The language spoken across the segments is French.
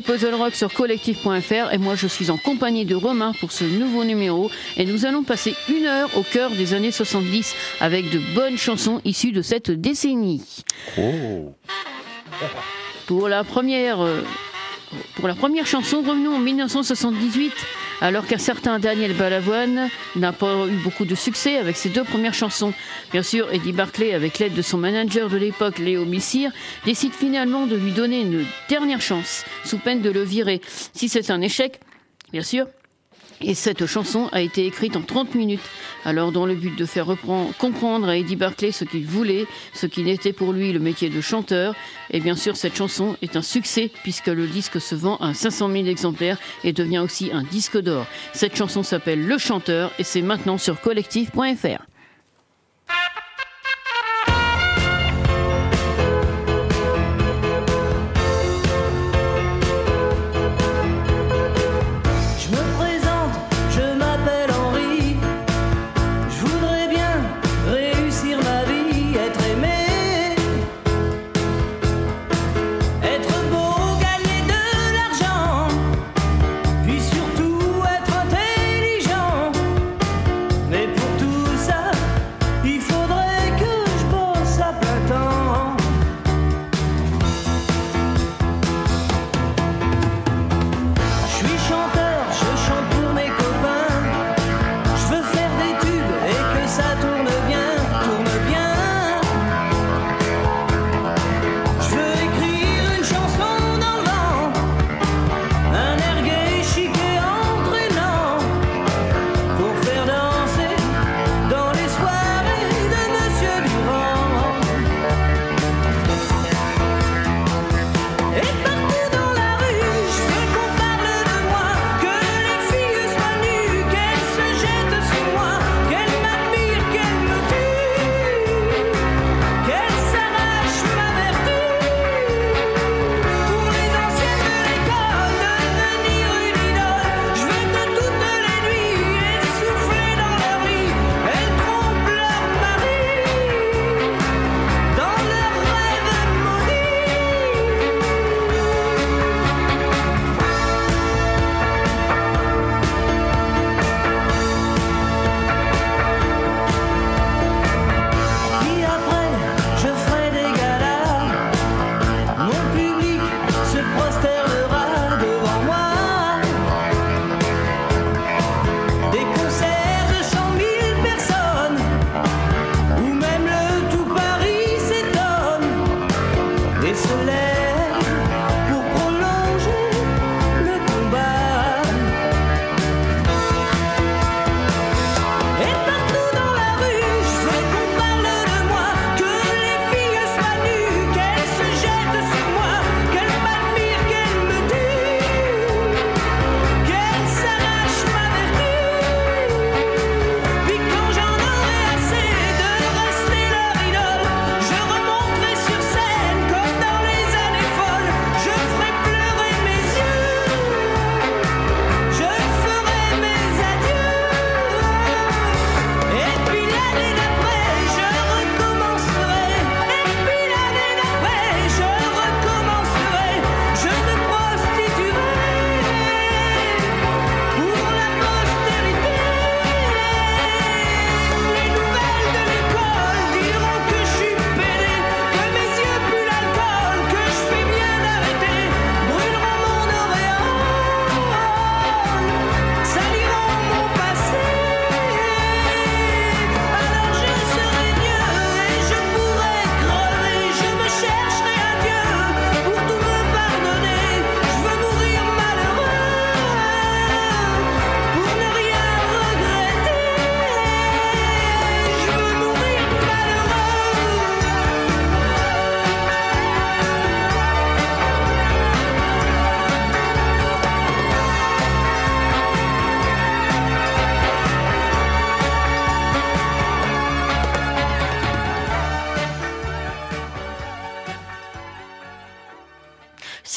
écoutez Puzzle Rock sur collectif.fr et moi je suis en compagnie de Romain pour ce nouveau numéro et nous allons passer une heure au cœur des années 70 avec de bonnes chansons issues de cette décennie. Oh. Pour la première, euh, pour la première chanson, revenons en 1978 alors qu'un certain Daniel Balavoine n'a pas eu beaucoup de succès avec ses deux premières chansons. Bien sûr, Eddie Barclay, avec l'aide de son manager de l'époque, Léo Missire, décide finalement de lui donner une dernière chance, sous peine de le virer. Si c'est un échec, bien sûr, et cette chanson a été écrite en 30 minutes. Alors, dans le but de faire comprendre à Eddie Barclay ce qu'il voulait, ce qui n'était pour lui le métier de chanteur, et bien sûr, cette chanson est un succès puisque le disque se vend à 500 000 exemplaires et devient aussi un disque d'or. Cette chanson s'appelle Le Chanteur et c'est maintenant sur collectif.fr.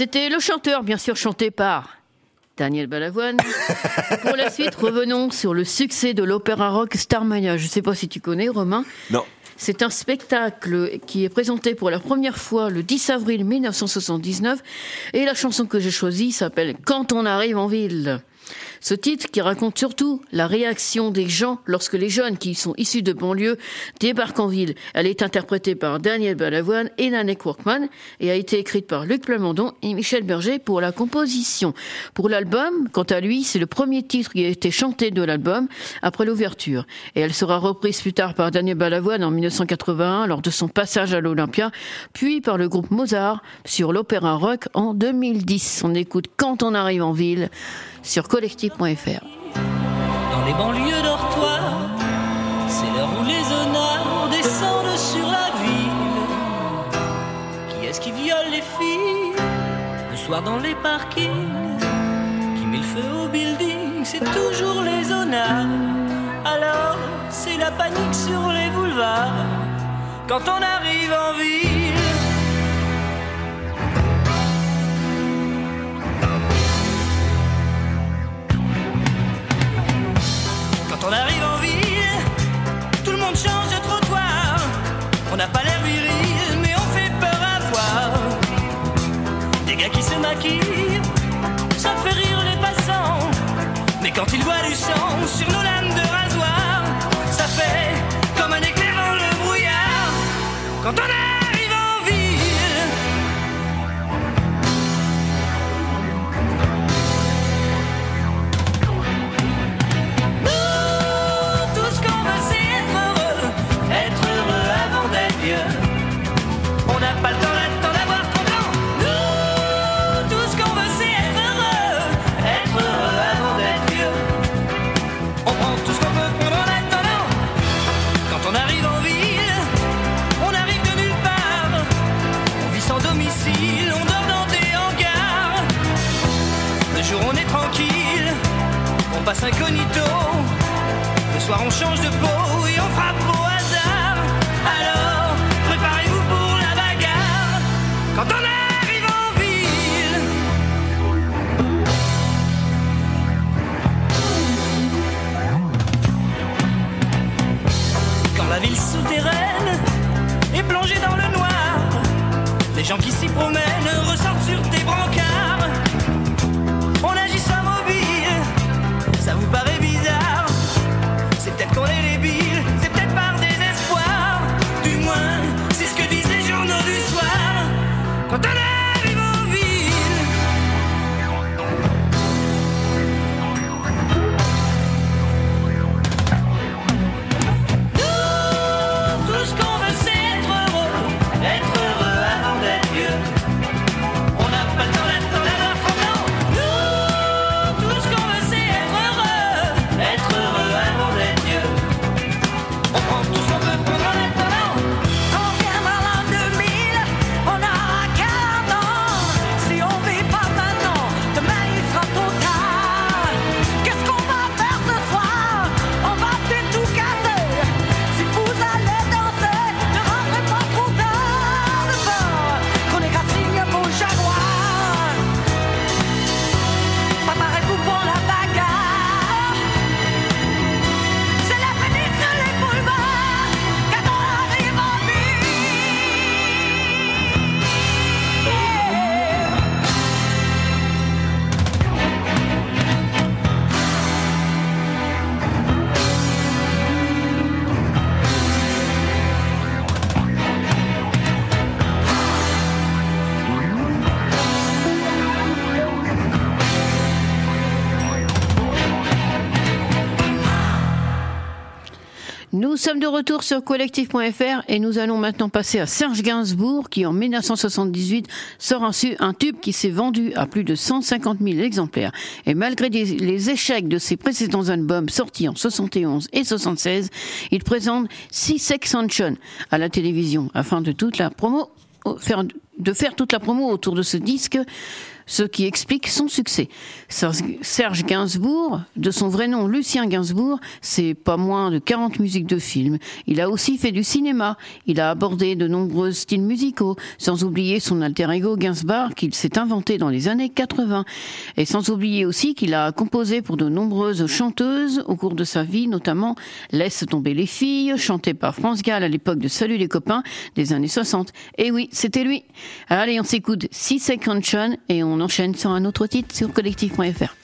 C'était le chanteur, bien sûr, chanté par Daniel Balavoine. Pour la suite, revenons sur le succès de l'opéra rock Starmania. Je ne sais pas si tu connais, Romain. Non. C'est un spectacle qui est présenté pour la première fois le 10 avril 1979 et la chanson que j'ai choisie s'appelle Quand on arrive en ville. Ce titre qui raconte surtout la réaction des gens lorsque les jeunes qui sont issus de banlieue débarquent en ville. Elle est interprétée par Daniel Balavoine et Nanek Workman et a été écrite par Luc Plamondon et Michel Berger pour la composition. Pour l'album, quant à lui, c'est le premier titre qui a été chanté de l'album après l'ouverture. Et elle sera reprise plus tard par Daniel Balavoine en 1981 lors de son passage à l'Olympia, puis par le groupe Mozart sur l'opéra rock en 2010. On écoute Quand on arrive en ville sur collectif.fr. Dans les banlieues dortoirs, c'est l'heure où les honneurs descendent sur la ville. Qui est-ce qui viole les filles le soir dans les parkings? Qui met le feu au building C'est toujours les honneurs. Alors, c'est la panique sur les boulevards quand on arrive en ville. On arrive en ville, tout le monde change de trottoir. On n'a pas l'air viril, mais on fait peur à voir. Des gars qui se maquillent, ça fait rire les passants. Mais quand ils voient du sang sur nos lames de rasoir, ça fait comme un éclair dans le brouillard. Quand on arrive incognito. Le soir, on change de peau et on frappe au hasard. Alors, préparez-vous pour la bagarre. Quand on arrive en ville. Quand la ville souterraine est plongée dans le noir, les gens qui s'y promènent ressortent Quand Nous sommes de retour sur collectif.fr et nous allons maintenant passer à Serge Gainsbourg qui en 1978 sort un, tube qui s'est vendu à plus de 150 000 exemplaires. Et malgré les échecs de ses précédents albums sortis en 71 et 76, il présente Six Extension à la télévision afin de faire toute la promo autour de ce disque ce qui explique son succès. Serge Gainsbourg, de son vrai nom Lucien Gainsbourg, c'est pas moins de 40 musiques de films. Il a aussi fait du cinéma. Il a abordé de nombreux styles musicaux, sans oublier son alter ego Gainsbourg qu'il s'est inventé dans les années 80. Et sans oublier aussi qu'il a composé pour de nombreuses chanteuses au cours de sa vie, notamment Laisse tomber les filles, chanté par France Gall à l'époque de Salut les copains des années 60. Et oui, c'était lui. Allez, on s'écoute Six Second et on enchaîne sur un autre titre sur collectif.fr.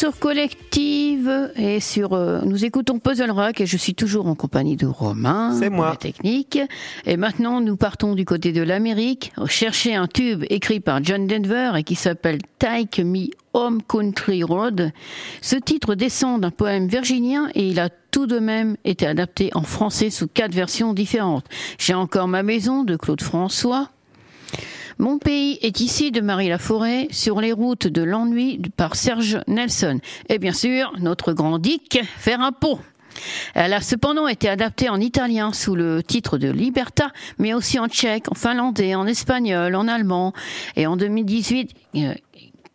sur Collective et sur euh, nous écoutons Puzzle Rock et je suis toujours en compagnie de Romain. C'est moi. la technique. Et maintenant nous partons du côté de l'Amérique chercher un tube écrit par John Denver et qui s'appelle Take Me Home Country Road. Ce titre descend d'un poème virginien et il a tout de même été adapté en français sous quatre versions différentes. J'ai encore ma maison de Claude François. Mon pays est ici de Marie Laforêt, sur les routes de l'ennui par Serge Nelson. Et bien sûr, notre grand Dick, pot. Elle a cependant été adaptée en italien sous le titre de Liberta, mais aussi en tchèque, en finlandais, en espagnol, en allemand. Et en 2018, euh,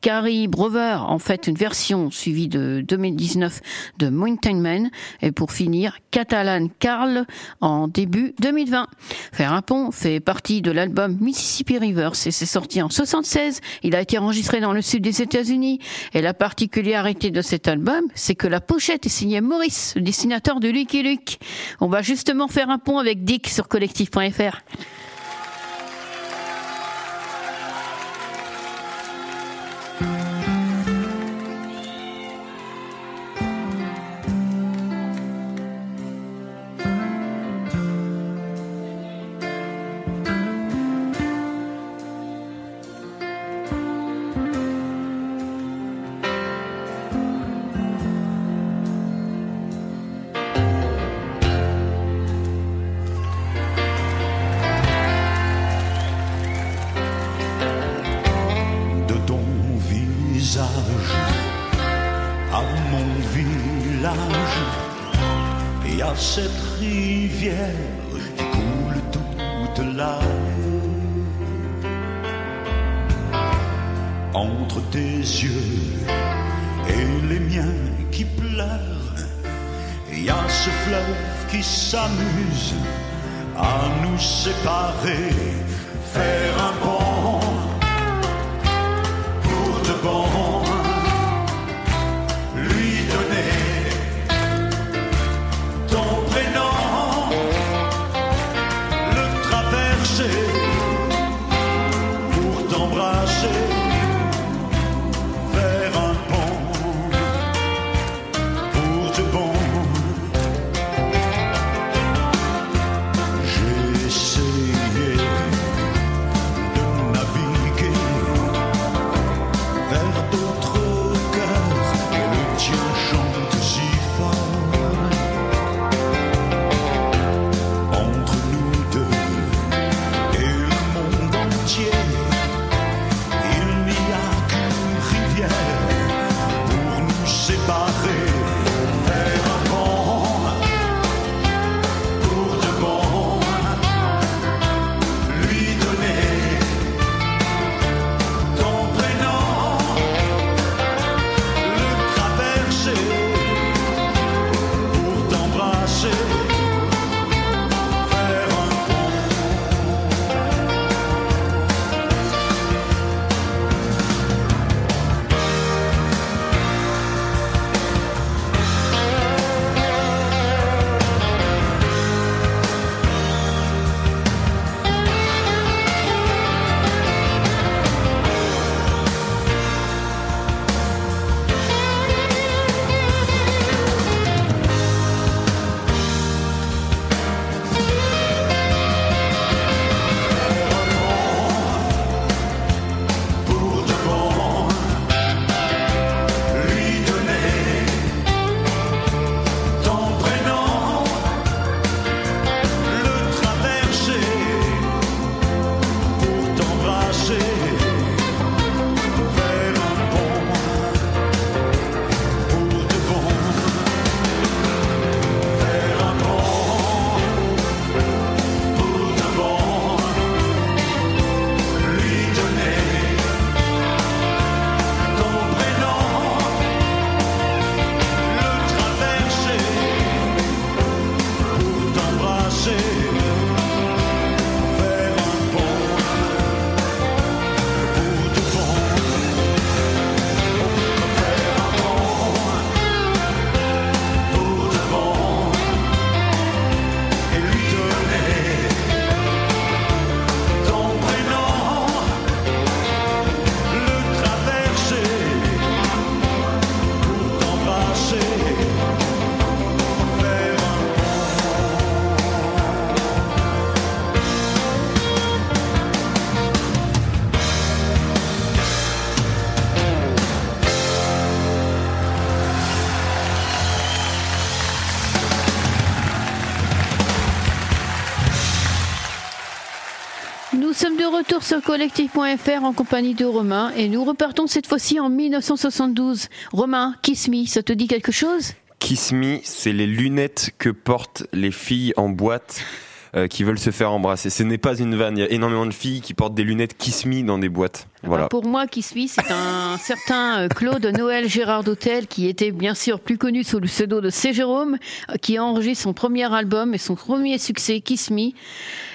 Gary Brover en fait une version suivie de 2019 de Mountain Man et pour finir Catalan Carl en début 2020. Faire un pont fait partie de l'album Mississippi Rivers et c'est sorti en 76. Il a été enregistré dans le sud des États-Unis et la particularité de cet album, c'est que la pochette est signée Maurice, le dessinateur de Lucky Luke. On va justement faire un pont avec Dick sur collectif.fr. sur collectif.fr en compagnie de Romain et nous repartons cette fois-ci en 1972. Romain, Kiss Me, ça te dit quelque chose? Kiss Me, c'est les lunettes que portent les filles en boîte euh, qui veulent se faire embrasser. Ce n'est pas une vanne. Il y a énormément de filles qui portent des lunettes Kiss Me dans des boîtes. Voilà. Pour moi, qui suis, c'est un certain euh, Claude Noël Gérard d'Hôtel, qui était bien sûr plus connu sous le pseudo de C. Jérôme, euh, qui a enregistré son premier album et son premier succès, Kiss Me.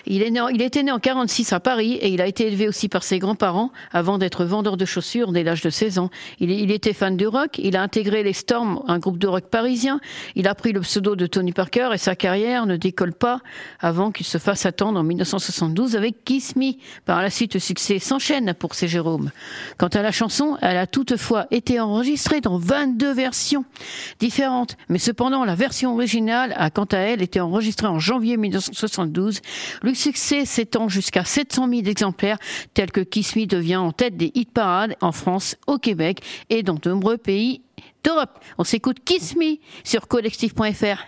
Il, est né il était né en 46 à Paris et il a été élevé aussi par ses grands-parents avant d'être vendeur de chaussures dès l'âge de 16 ans. Il, il était fan de rock, il a intégré les Storms, un groupe de rock parisien. Il a pris le pseudo de Tony Parker et sa carrière ne décolle pas avant qu'il se fasse attendre en 1972 avec Kiss Me. Par la suite, le succès s'enchaîne pour C. Jérôme. Quant à la chanson, elle a toutefois été enregistrée dans 22 versions différentes. Mais cependant, la version originale a quant à elle été enregistrée en janvier 1972. Le succès s'étend jusqu'à 700 000 exemplaires, tel que Kiss Me devient en tête des hit parades en France, au Québec et dans de nombreux pays d'Europe. On s'écoute Kiss Me sur collectif.fr.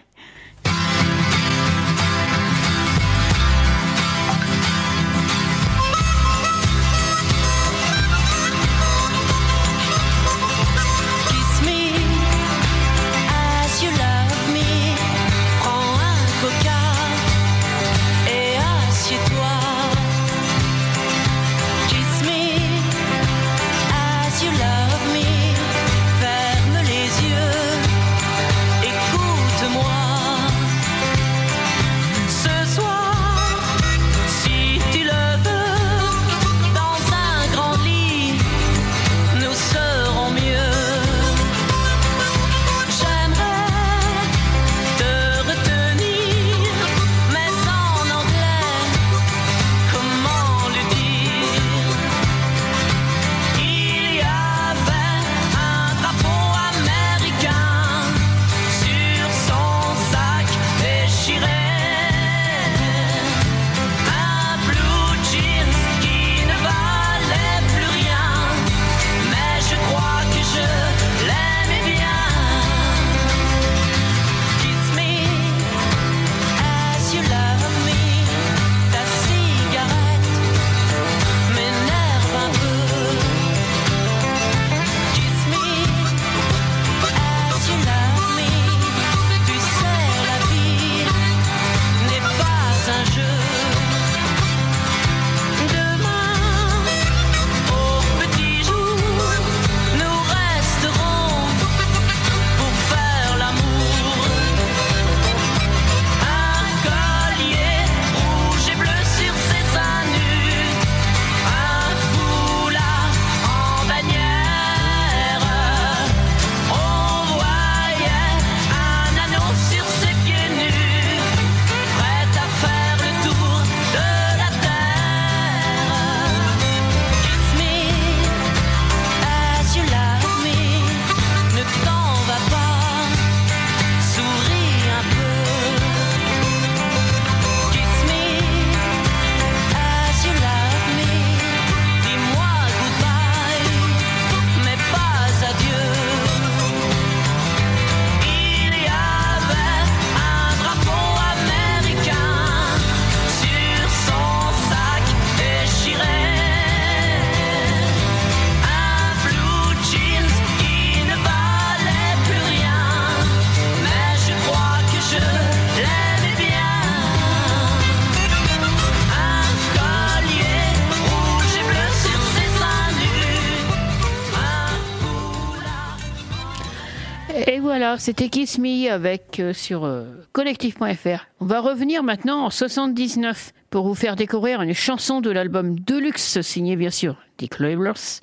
c'était Kiss Me avec euh, sur euh, collectif.fr. On va revenir maintenant en 79 pour vous faire découvrir une chanson de l'album Deluxe signée bien sûr Dick Labels.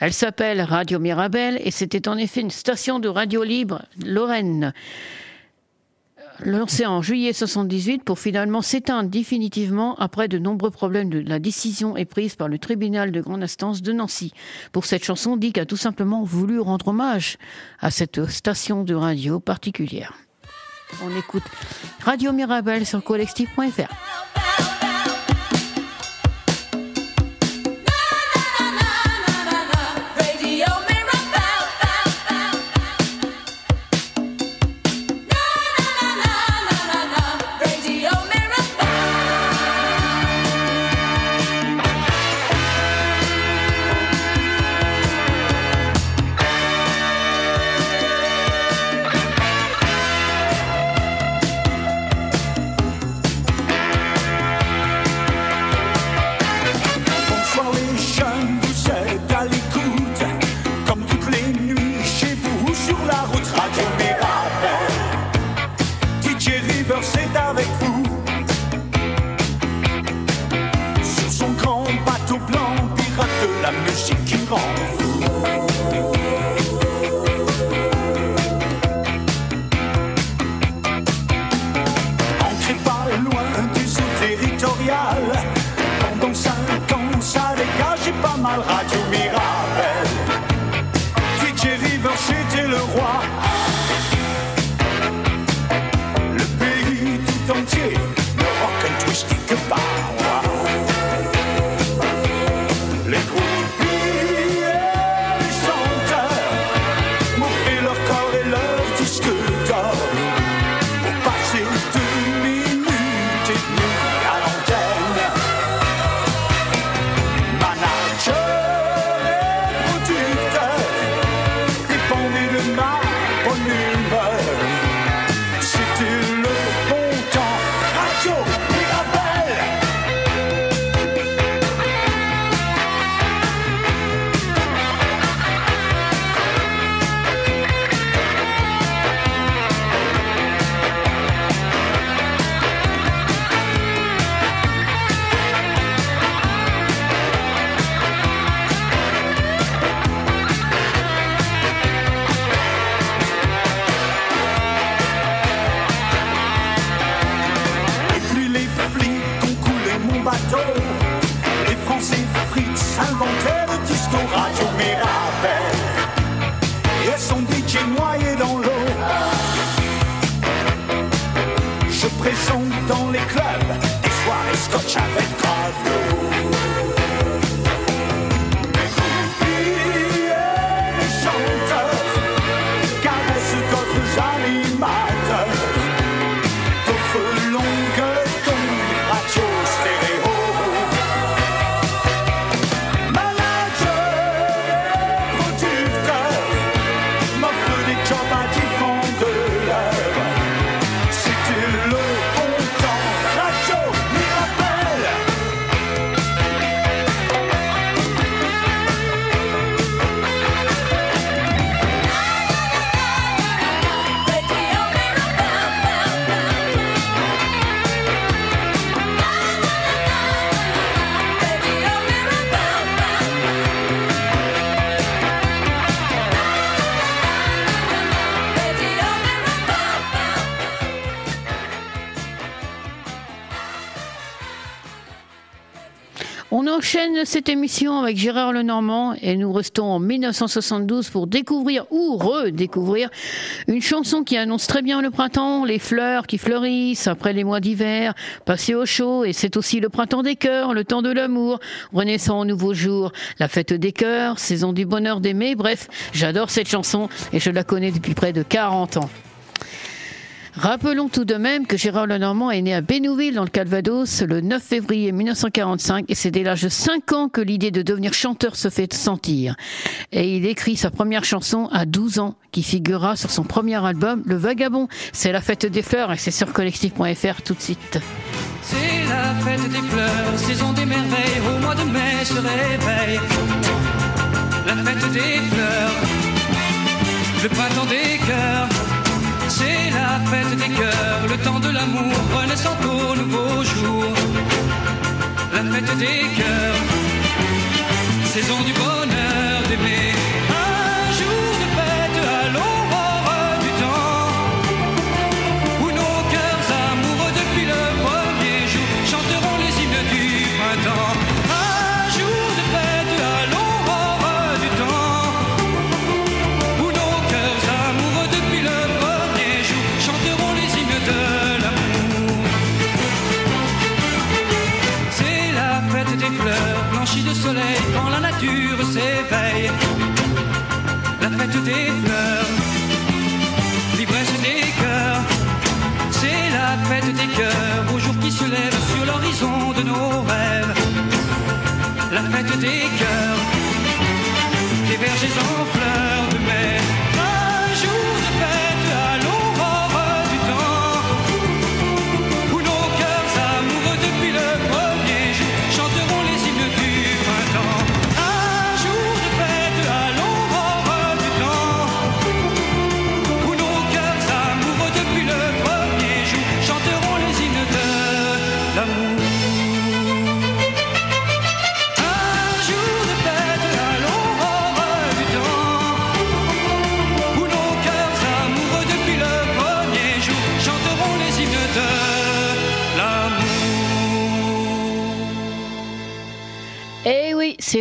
Elle s'appelle Radio Mirabel et c'était en effet une station de radio libre Lorraine lancée en juillet 78 pour finalement s'éteindre définitivement après de nombreux problèmes de la décision est prise par le tribunal de grande instance de Nancy. Pour cette chanson, Dick a tout simplement voulu rendre hommage à cette station de radio particulière. On écoute Radio Mirabel sur collectif.fr. la musique qui me Cette émission avec Gérard Lenormand et nous restons en 1972 pour découvrir ou redécouvrir une chanson qui annonce très bien le printemps, les fleurs qui fleurissent après les mois d'hiver, passer au chaud et c'est aussi le printemps des cœurs, le temps de l'amour, renaissant au nouveau jour, la fête des cœurs, saison du bonheur d'aimer, bref, j'adore cette chanson et je la connais depuis près de 40 ans. Rappelons tout de même que Gérard Lenormand est né à Bénouville dans le Calvados le 9 février 1945 et c'est dès l'âge de 5 ans que l'idée de devenir chanteur se fait sentir. Et il écrit sa première chanson à 12 ans qui figurera sur son premier album Le Vagabond. C'est la fête des fleurs et c'est sur collectif.fr tout de suite. C'est la fête des fleurs, saison des merveilles, au mois de mai se réveille. La fête des fleurs. C'est la fête des cœurs, le temps de l'amour, renaissant au nouveau jour. La fête des cœurs, saison du bonheur d'aimer.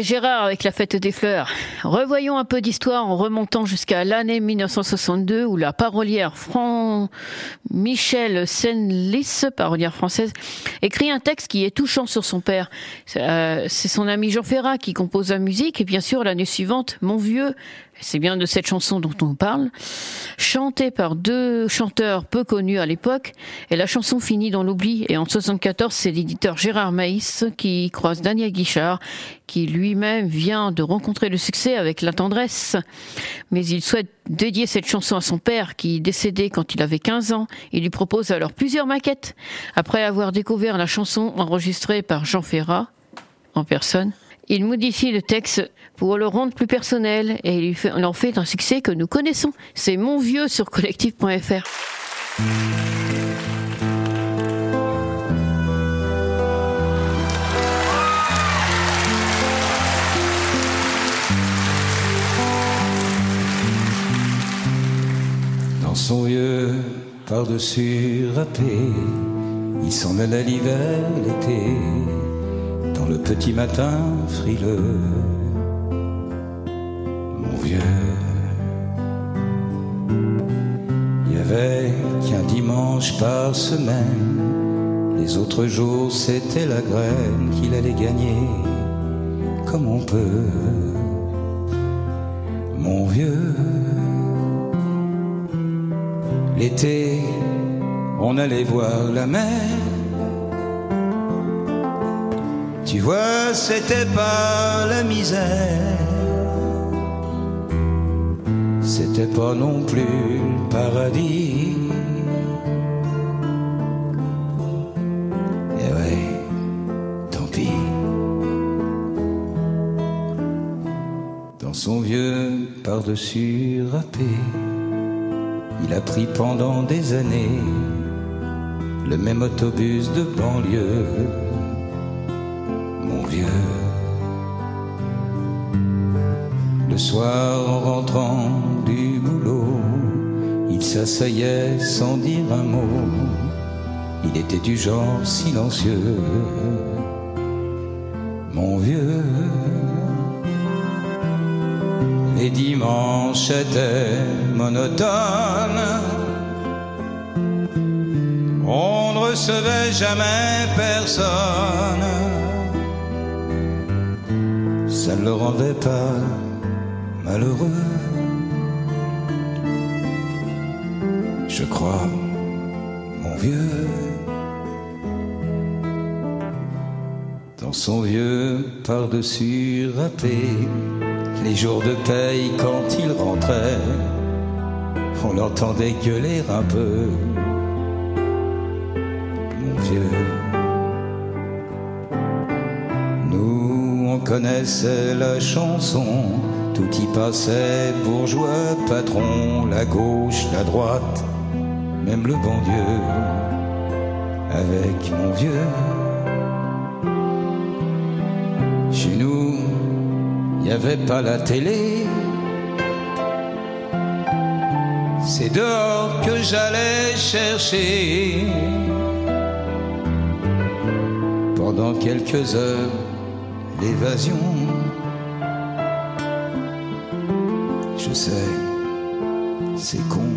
Gérard avec la fête des fleurs. Revoyons un peu d'histoire en remontant jusqu'à l'année 1962 où la parolière Fran Michel Senlis, parolière française, écrit un texte qui est touchant sur son père. Euh, C'est son ami Jean Ferrat qui compose la musique et bien sûr l'année suivante, Mon vieux, c'est bien de cette chanson dont on parle, chantée par deux chanteurs peu connus à l'époque, et la chanson finit dans l'oubli. Et en 74, c'est l'éditeur Gérard Maïs qui croise Daniel Guichard, qui lui-même vient de rencontrer le succès avec la tendresse. Mais il souhaite dédier cette chanson à son père, qui décédé quand il avait 15 ans. Il lui propose alors plusieurs maquettes. Après avoir découvert la chanson enregistrée par Jean Ferrat, en personne, il modifie le texte pour le rendre plus personnel et il en fait un succès que nous connaissons. C'est Mon Vieux sur collectif.fr. Son vieux par-dessus râpé, il s'en allait l'hiver, l'été, dans le petit matin frileux. Mon vieux, il y avait qu'un dimanche par semaine, les autres jours c'était la graine qu'il allait gagner, comme on peut. Mon vieux, L'été, on allait voir la mer. Tu vois, c'était pas la misère. C'était pas non plus le paradis. Et ouais, tant pis. Dans son vieux par-dessus râpé. Il a pris pendant des années le même autobus de banlieue, mon vieux. Le soir, en rentrant du boulot, il s'asseyait sans dire un mot. Il était du genre silencieux, mon vieux. Les dimanches étaient monotones. On ne recevait jamais personne. Ça ne le rendait pas malheureux. Je crois, mon vieux, dans son vieux par-dessus râpé les jours de paye quand il rentrait, on l'entendait gueuler un peu. Mon vieux, nous on connaissait la chanson, tout y passait, bourgeois, patron, la gauche, la droite, même le bon Dieu, avec mon vieux. Chez nous, n'y avait pas la télé. C'est dehors que j'allais chercher. Pendant quelques heures, l'évasion. Je sais, c'est con.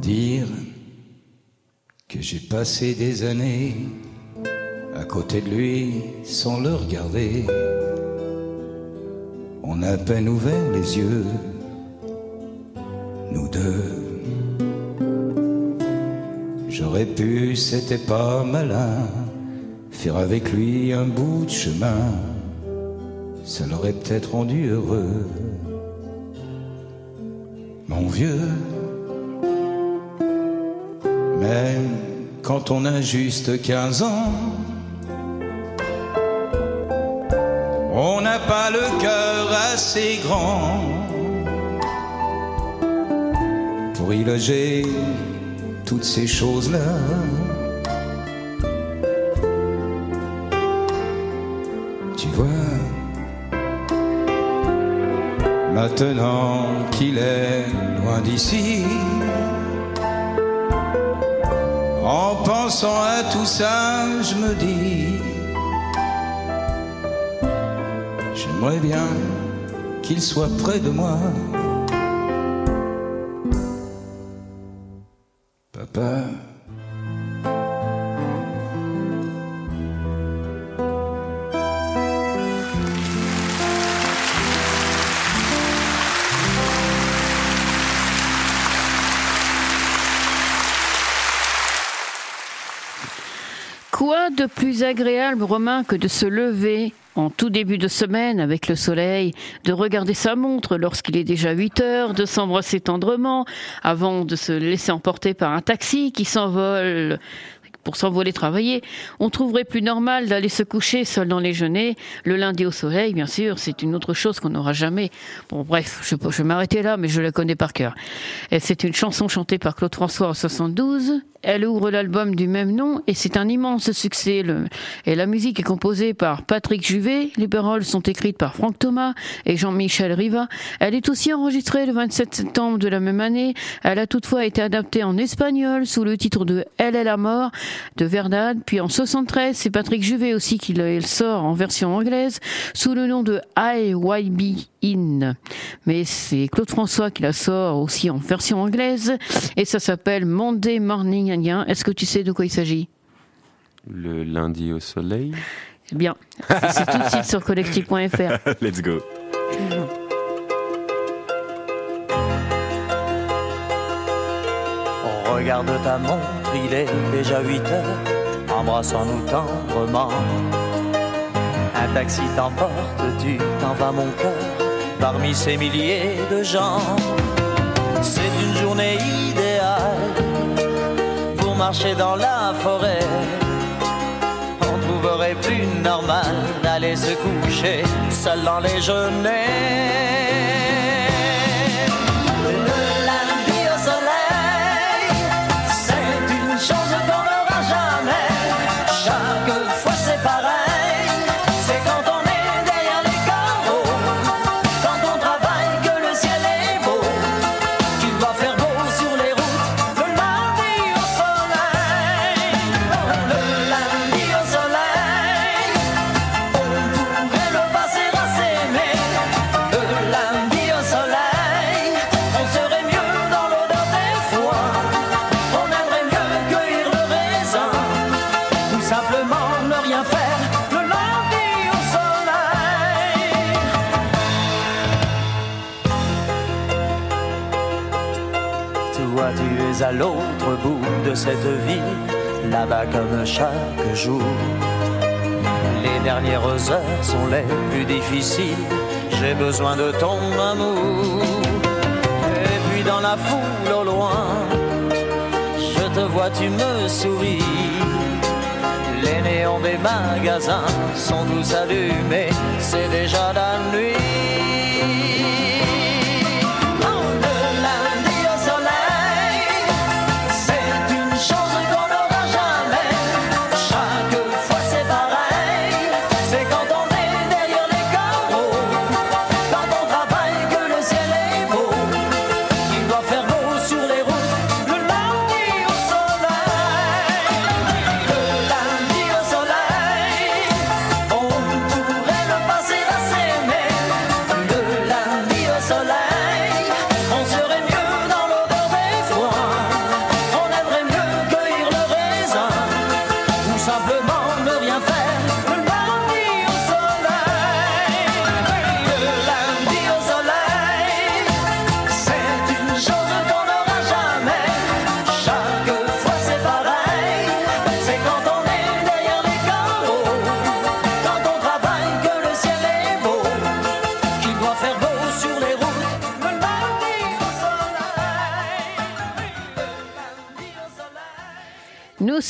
Dire que j'ai passé des années côté de lui sans le regarder. On a à peine ouvert les yeux, nous deux. J'aurais pu, c'était pas malin, faire avec lui un bout de chemin. Ça l'aurait peut-être rendu heureux. Mon vieux, même quand on a juste 15 ans, On n'a pas le cœur assez grand pour y loger toutes ces choses-là. Tu vois, maintenant qu'il est loin d'ici, en pensant à tout ça, je me dis J'aimerais bien qu'il soit près de moi. Papa. Quoi de plus agréable, Romain, que de se lever en tout début de semaine avec le soleil, de regarder sa montre lorsqu'il est déjà 8 heures, de s'embrasser tendrement avant de se laisser emporter par un taxi qui s'envole pour s'envoler travailler. On trouverait plus normal d'aller se coucher seul dans les genêts. Le lundi au soleil, bien sûr, c'est une autre chose qu'on n'aura jamais. Bon, bref, je, je vais m'arrêter là, mais je la connais par cœur. C'est une chanson chantée par Claude François en 72. Elle ouvre l'album du même nom et c'est un immense succès. Et la musique est composée par Patrick Juvet. Les paroles sont écrites par Franck Thomas et Jean-Michel Riva. Elle est aussi enregistrée le 27 septembre de la même année. Elle a toutefois été adaptée en espagnol sous le titre de Elle est la mort de Verdad. Puis en 73, c'est Patrick Juvet aussi qui le- sort en version anglaise sous le nom de IYB In. Mais c'est Claude François qui la sort aussi en version anglaise et ça s'appelle Monday Morning Indien. Est-ce que tu sais de quoi il s'agit? Le lundi au soleil? Eh Bien, c'est tout de suite sur collectif.fr. Let's go. Regarde ta montre, il est déjà 8 heures. Embrassons-nous tendrement. Un taxi t'emporte, tu t'en vas mon cœur. Parmi ces milliers de gens, c'est une journée idéale pour marcher dans la forêt. On trouverait plus normal d'aller se coucher seul dans les genêts. Cette ville, là-bas comme chaque jour. Les dernières heures sont les plus difficiles. J'ai besoin de ton amour. Et puis dans la foule au loin, je te vois, tu me souris. Les néons des magasins sont tous allumés. C'est déjà la nuit.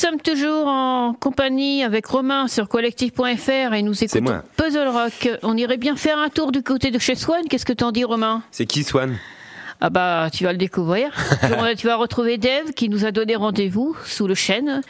Sommes toujours en compagnie avec Romain sur collectif.fr et nous écoutons. Puzzle Rock. On irait bien faire un tour du côté de chez Swan. Qu'est-ce que t'en dis, Romain? C'est qui Swan? Ah bah, tu vas le découvrir. Tu- vas retrouver Dave qui nous a donné rendez-vous sous le chêne.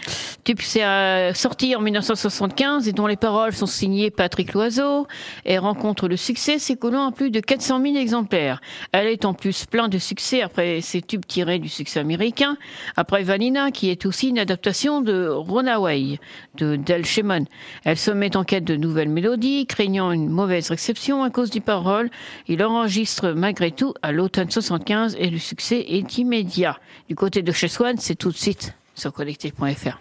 Tube s'est euh, sorti en 1975 et dont les paroles sont signées Patrick Loiseau. Et rencontre le succès s'écoulant à plus de 400 000 exemplaires. Elle est en plus plein de succès après ses tubes tirés du succès américain. Après Vanina, qui est aussi une adaptation de Runaway de Del Shemon. Elle se met en quête de nouvelles mélodies, craignant une mauvaise réception à cause des paroles. Il enregistre malgré tout à l'automne 75 et le succès est immédiat. Du côté de chez Swan, c'est tout de suite sur collectif.fr.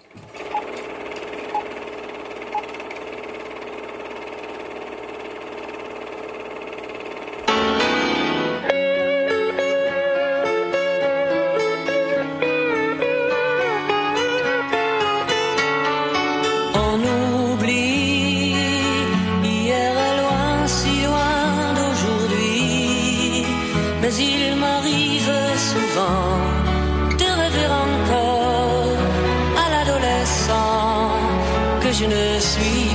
je ne suis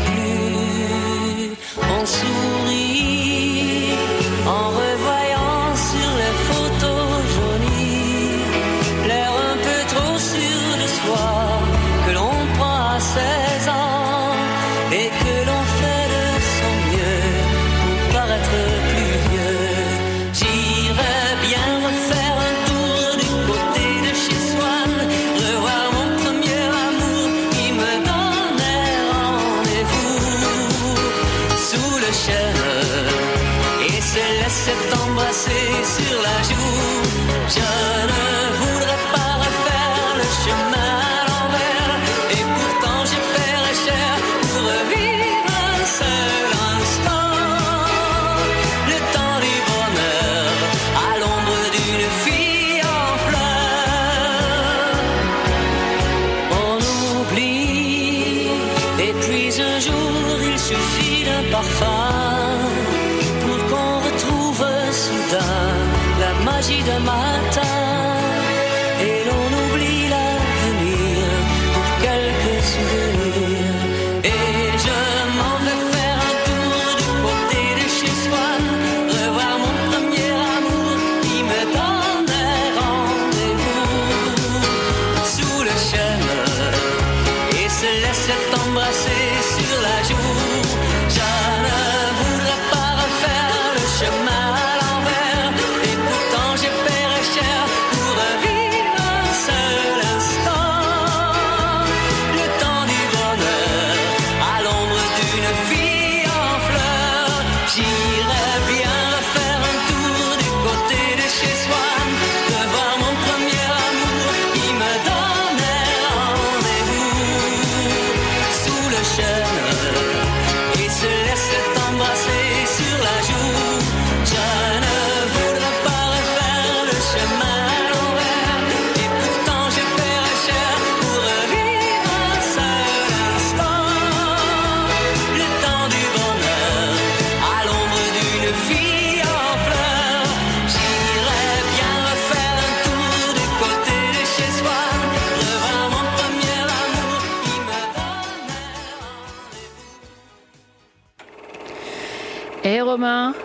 Romain,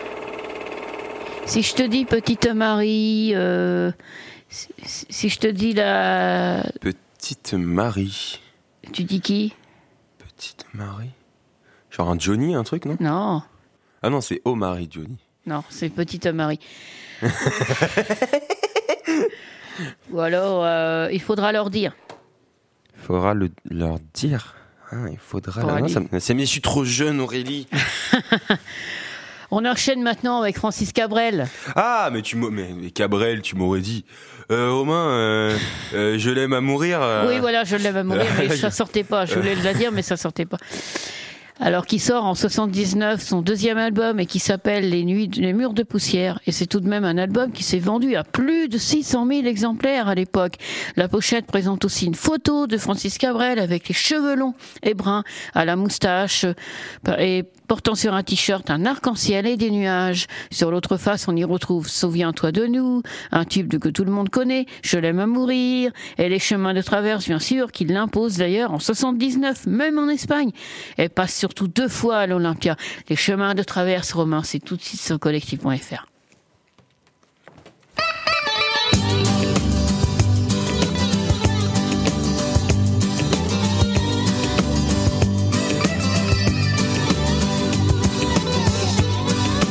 si je te dis petite Marie, euh, si, si je te dis la. Petite Marie. Tu dis qui? Petite Marie. Genre un Johnny, un truc, non? Non, Ah non, c'est Oh Marie, Johnny. non, c'est petite Marie. Ou alors, euh, il faudra leur dire. Il faudra le, leur dire. Ah, il faudra. Leur- non, ça me- mais je suis trop jeune, Aurélie. On enchaîne maintenant avec Francis Cabrel. Ah, mais tu mais, mais Cabrel, tu m'aurais dit. Euh, Romain, euh, euh, je l'aime à mourir. euh. Oui, voilà, je l'aime à mourir, mais ça sortait pas. Je voulais le dire, mais ça sortait pas. Alors, qui sort en 79 son deuxième album et qui s'appelle Les Nuits, les Murs de Poussière. Et c'est tout de même un album qui s'est vendu à plus de 600 000 exemplaires à l'époque. La pochette présente aussi une photo de Francis Cabrel avec les cheveux longs et bruns à la moustache et portant sur un t-shirt un arc-en-ciel et des nuages. Sur l'autre face, on y retrouve Souviens-toi de nous, un tube que tout le monde connaît, Je l'aime à mourir, et les chemins de traverse, bien sûr, qu'il l'impose d'ailleurs en 79, même en Espagne. Elle passe surtout deux fois à l'Olympia. Les chemins de traverse romains, c'est tout de suite sur collectif.fr.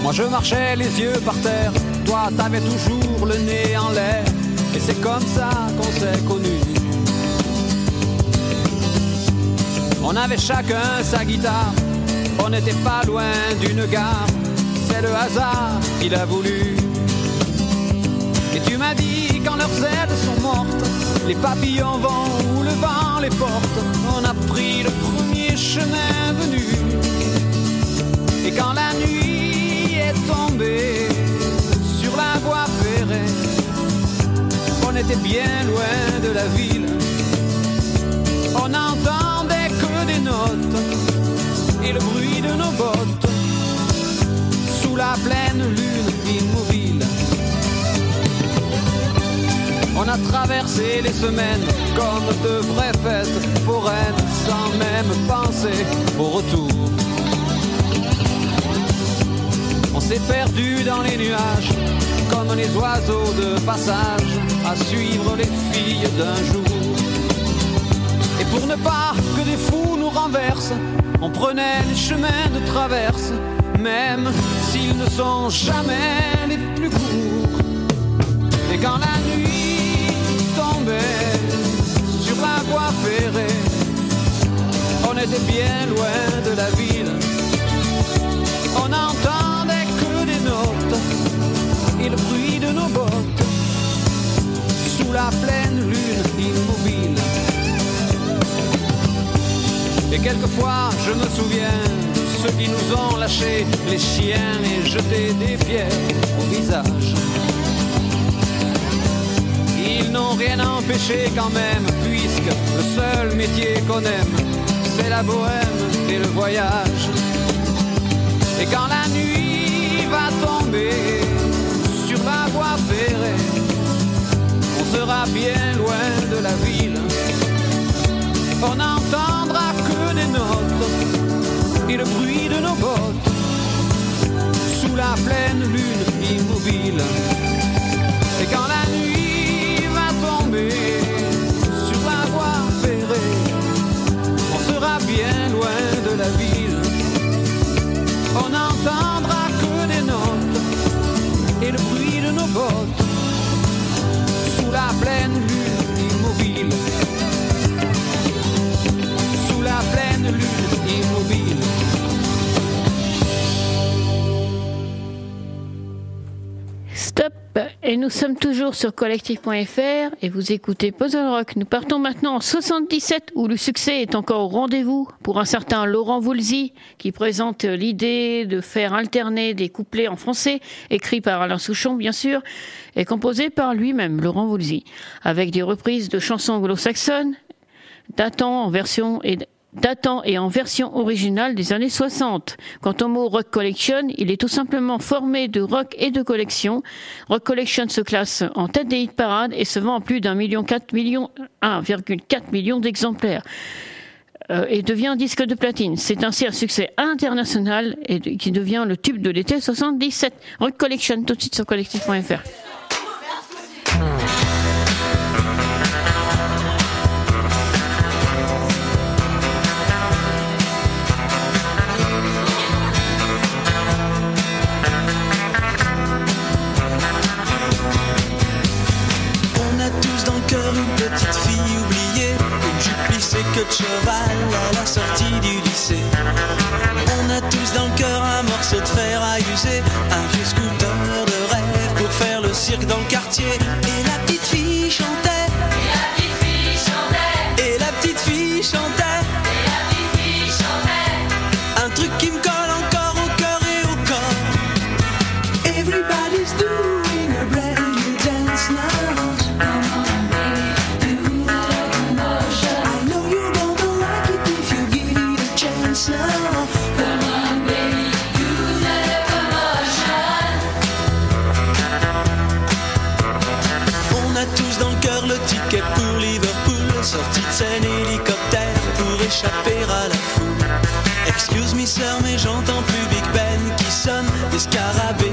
Moi je marchais les yeux par terre, toi t'avais toujours le nez en l'air, et c'est comme ça qu'on s'est connus. On avait chacun sa guitare, on n'était pas loin d'une gare. C'est le hasard qui l'a voulu. Et tu m'as dit quand leurs ailes sont mortes, les papillons vont où le vent les porte. On a pris le premier chemin venu. Et quand la nuit est tombée sur la voie ferrée, on était bien loin de la ville. On notes le bruit de nos bottes sous la pleine lune immobile. On a traversé les semaines comme de vraies fêtes foraines sans même penser au retour. On s'est perdu dans les nuages comme les oiseaux de passage à suivre les filles d'un jour. Et pour ne pas que des fous nous renversent, on prenait les chemins de traverse, même s'ils ne sont jamais les plus courts. Et quand la nuit tombait sur la voie ferrée, on était bien loin de la ville. Quelquefois, je me souviens de ceux qui nous ont lâchés les chiens et jeté des pierres au visage. Ils n'ont rien empêché quand même, puisque le seul métier qu'on aime, c'est la bohème et le voyage. Et quand la nuit va tomber sur la voie ferrée, on sera bien loin de la ville. On n'entendra que et le bruit de nos bottes sous la pleine lune immobile. Et quand la nuit va tomber sur la voie ferrée, on sera bien loin de la ville. On n'entendra que des notes et le bruit de nos bottes sous la pleine lune immobile. Stop Et nous sommes toujours sur collectif.fr et vous écoutez Puzzle Rock. Nous partons maintenant en 77 où le succès est encore au rendez-vous pour un certain Laurent Voulzy qui présente l'idée de faire alterner des couplets en français, écrits par Alain Souchon bien sûr, et composés par lui-même, Laurent Voulzy, avec des reprises de chansons anglo-saxonnes datant en version datant et en version originale des années 60. Quant au mot Rock Collection, il est tout simplement formé de rock et de collection. Rock Collection se classe en tête des hit parades et se vend en plus d'un million quatre millions, 1,4 million d'exemplaires. Euh, et devient un disque de platine. C'est ainsi un succès international et qui devient le tube de l'été 77. Rock Collection tout de suite sur collectif.fr.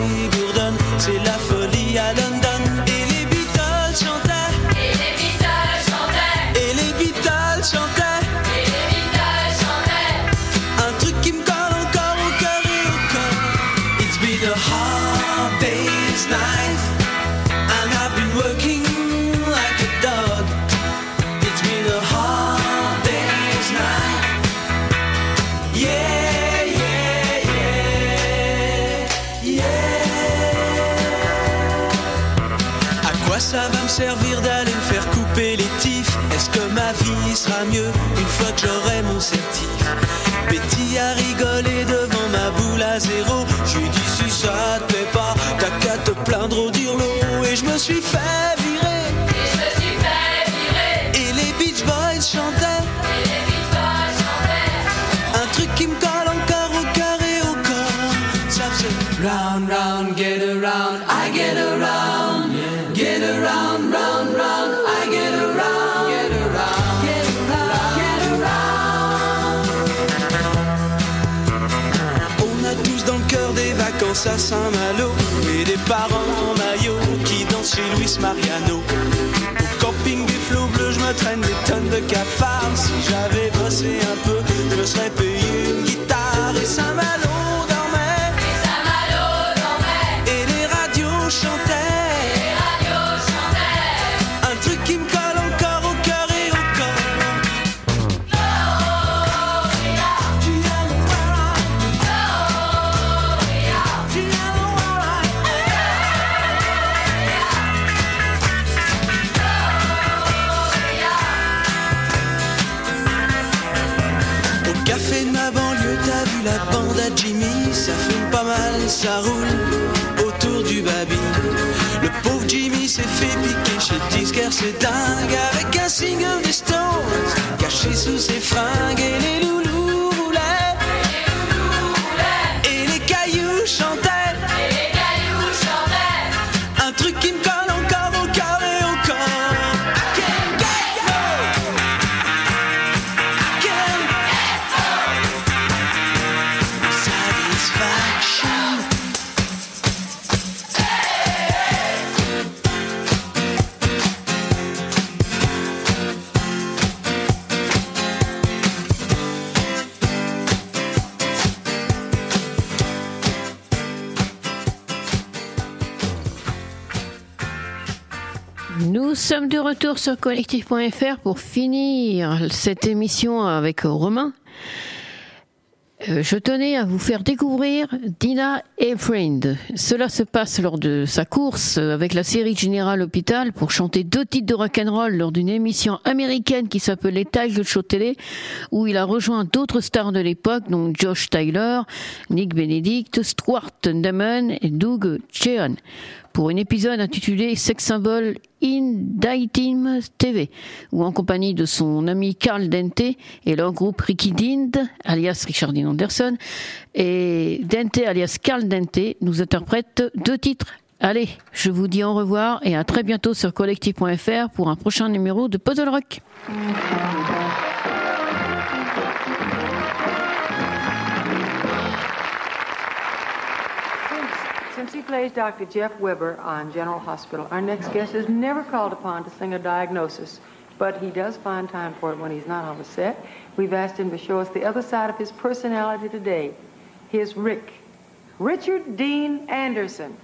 believe mieux une fois que j'aurai mon certif Betty a rigolé devant ma boule à zéro. Je lui dis si ça te pas, t'as qu'à te plaindre au dirlo. Et je me suis fait Mariano. Au camping des flots bleus, je me traîne des tonnes de cafards. Si j'avais bossé un peu, je me serais payé une guitare et Saint-Malo Ça fume pas mal, ça roule autour du baby. Le pauvre Jimmy s'est fait piquer chez disquaire, c'est dingue Avec un single des Stones Caché sous ses fringues Et les loulous sommes de retour sur collectif.fr pour finir cette émission avec Romain. Euh, Je tenais à vous faire découvrir Dina Efriend. Cela se passe lors de sa course avec la série General Hospital pour chanter deux titres de rock'n'roll lors d'une émission américaine qui s'appelait Tiger Show Télé, où il a rejoint d'autres stars de l'époque, dont Josh Tyler, Nick Benedict, Stuart Damon et Doug Cheon pour un épisode intitulé Sex Symbol in Daytime TV, où en compagnie de son ami Carl Dente et leur groupe Ricky Dind, alias Richard Anderson, et Dente alias Carl Dente nous interprètent deux titres. Allez, je vous dis au revoir et à très bientôt sur collectif.fr pour un prochain numéro de Puzzle Rock. Since he plays Dr. Jeff Weber on General Hospital, our next guest is never called upon to sing a diagnosis, but he does find time for it when he's not on the set. We've asked him to show us the other side of his personality today. Here's Rick. Richard Dean Anderson.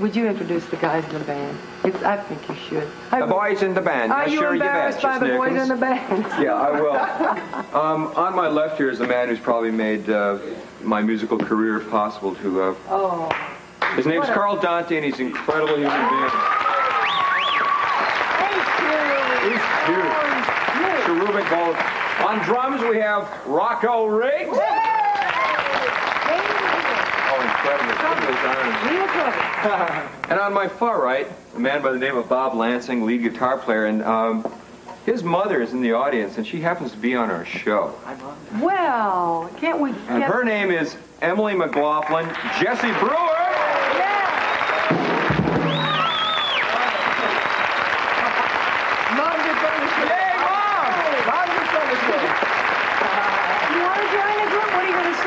Would you introduce the guys in the band? It's, I think you should. I The boys in the band. Are you sure, embarrassed by the boys in the band? Yeah, I will. Um, on my left here is a man who's probably made uh, my musical career possible to. Uh, Oh. his name's What Carl Dante, and he's an incredible human being. He's cute. Cherubic Gold. On drums, we have Rocco Riggs. And on my far right, a man by the name of Bob Lansing, lead guitar player, and um, his mother is in the audience, and she happens to be on our show. Well, can't we And her name is Emily McLaughlin. Jesse Brewer. Mom just on the show. Yay, Mom! Mom just on the show. You want to join the group? What are you going to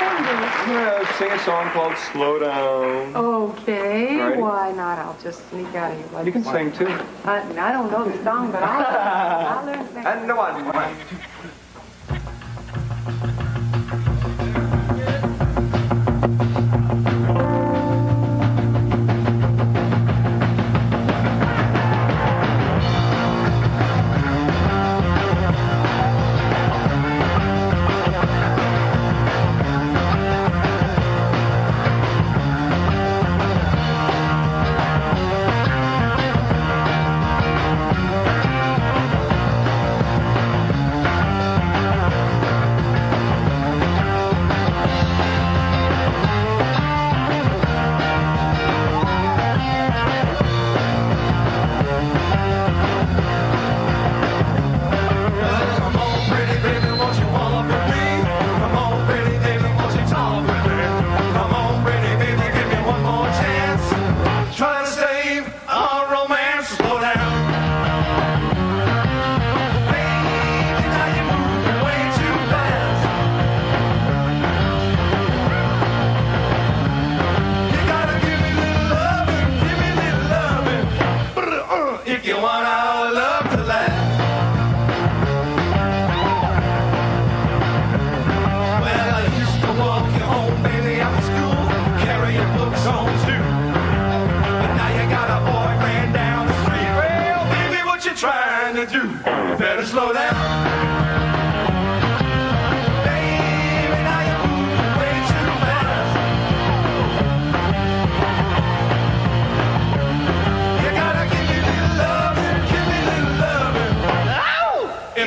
sing? Sing a song called "Slow Down." Okay, Alrighty. why not? I'll just sneak out of here. Like You can sing too. I, I don't know the song, but I'll, I'll learn to sing. And one.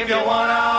if you wanna.